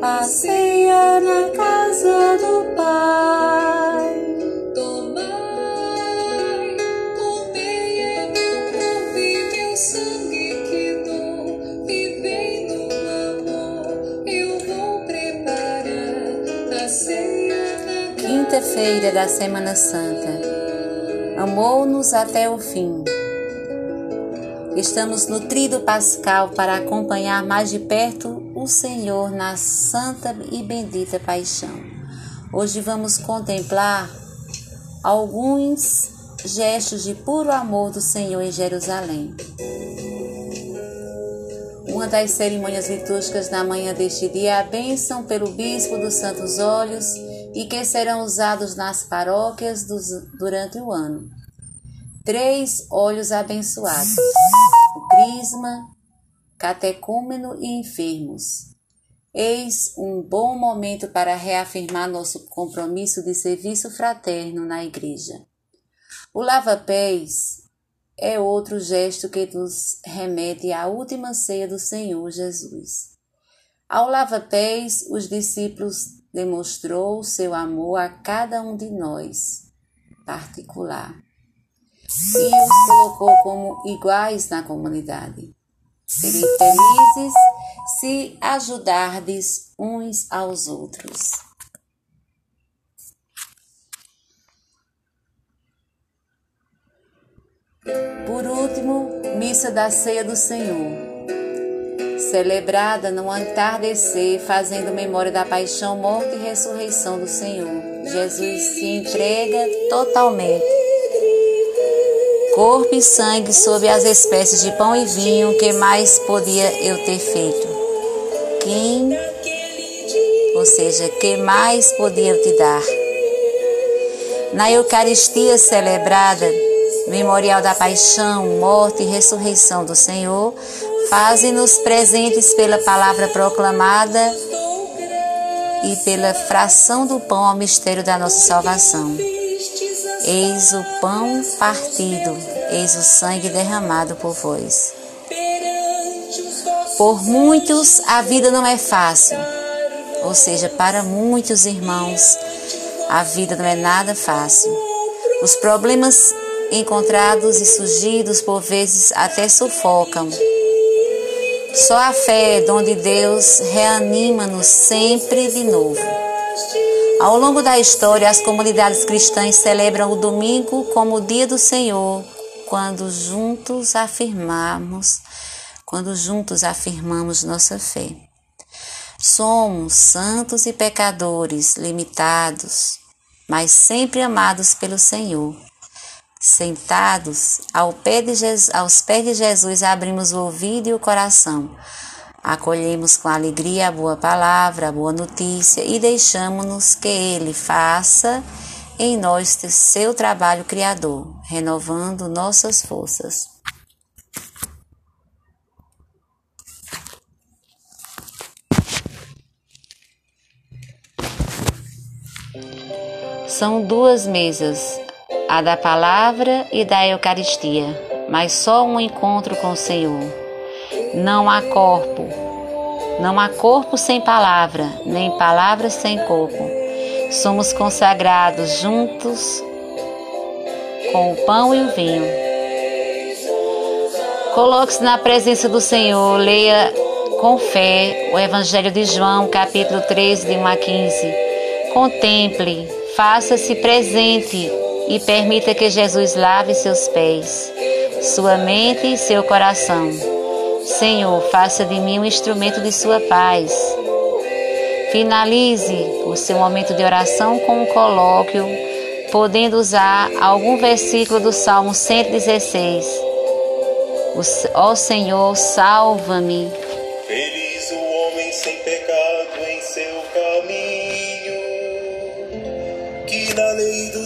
a ceia na casa do Pai. Tomai, comei, é meu corpo e meu sangue que dou. Vivei no amor, eu vou preparar a ceia na casa Quinta-feira da Semana Santa. Amou-nos até o fim. Estamos no trido pascal para acompanhar mais de perto o Senhor na santa e bendita paixão. Hoje vamos contemplar alguns gestos de puro amor do Senhor em Jerusalém. Uma das cerimônias litúrgicas na manhã deste dia é a bênção pelo bispo dos santos olhos e que serão usados nas paróquias dos, durante o ano. Três olhos abençoados: o crisma, catecúmeno e enfermos. Eis um bom momento para reafirmar nosso compromisso de serviço fraterno na Igreja. O lava-pés é outro gesto que nos remete à última ceia do Senhor Jesus. Ao lava-pés, os discípulos demonstrou seu amor a cada um de nós, particular, e os colocou como iguais na comunidade. Serei felizes se ajudardes uns aos outros. Por último, missa da ceia do Senhor, celebrada no entardecer, fazendo memória da paixão, morte e ressurreição do Senhor. Jesus se entrega totalmente. Corpo e sangue sob as espécies de pão e vinho, que mais podia eu ter feito? Quem, ou seja, que mais podia eu te dar? Na Eucaristia celebrada, memorial da paixão, morte e ressurreição do Senhor, faze-nos presentes pela palavra proclamada e pela fração do pão ao mistério da nossa salvação. Eis o pão partido, eis o sangue derramado por vós. Por muitos a vida não é fácil, ou seja, para muitos irmãos a vida não é nada fácil. Os problemas encontrados e surgidos por vezes até sufocam. Só a fé, dom de Deus, reanima-nos sempre de novo. Ao longo da história, as comunidades cristãs celebram o domingo como o dia do Senhor, quando juntos afirmamos, quando juntos afirmamos nossa fé. Somos santos e pecadores, limitados, mas sempre amados pelo Senhor. Sentados ao pé de Jesus, aos pés de Jesus, abrimos o ouvido e o coração. Acolhemos com alegria a boa palavra, a boa notícia e deixamos-nos que Ele faça em nós seu trabalho criador, renovando nossas forças. São duas mesas, a da palavra e da Eucaristia, mas só um encontro com o Senhor. Não há corpo, não há corpo sem palavra, nem palavra sem corpo. Somos consagrados juntos com o pão e o vinho. Coloque-se na presença do Senhor, leia com fé o Evangelho de João, capítulo 13, de 1 a 15. Contemple, faça-se presente e permita que Jesus lave seus pés, sua mente e seu coração. Senhor, faça de mim um instrumento de sua paz. Finalize o seu momento de oração com um colóquio, podendo usar algum versículo do Salmo 116. Ó Senhor, salva-me. Feliz o homem sem pecado em seu caminho,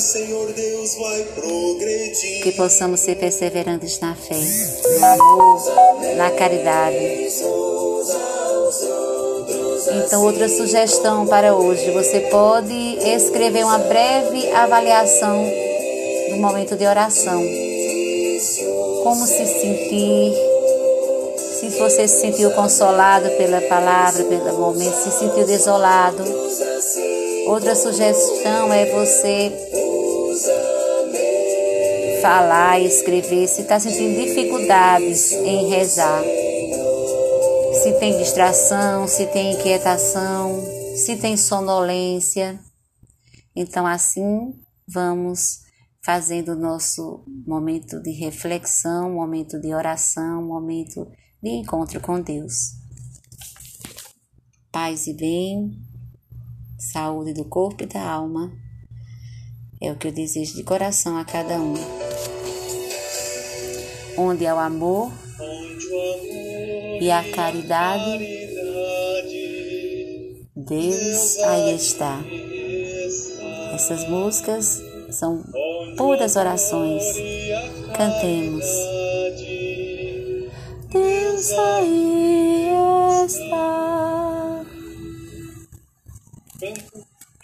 Senhor Deus vai progredir. Que possamos ser perseverantes na fé, no amor, na caridade. Então, outra sugestão para hoje: você pode escrever uma breve avaliação do momento de oração. Como se sentir, Se você se sentiu consolado pela palavra, pelo momento, se sentiu desolado. Outra sugestão é você falar escrever se está sentindo dificuldades em rezar. Se tem distração, se tem inquietação, se tem sonolência. Então, assim, vamos fazendo o nosso momento de reflexão, momento de oração, momento de encontro com Deus. Paz e bem, saúde do corpo e da alma, é o que eu desejo de coração a cada um. Onde é o amor e a caridade, Deus aí está. Essas músicas são puras orações. Cantemos. Deus aí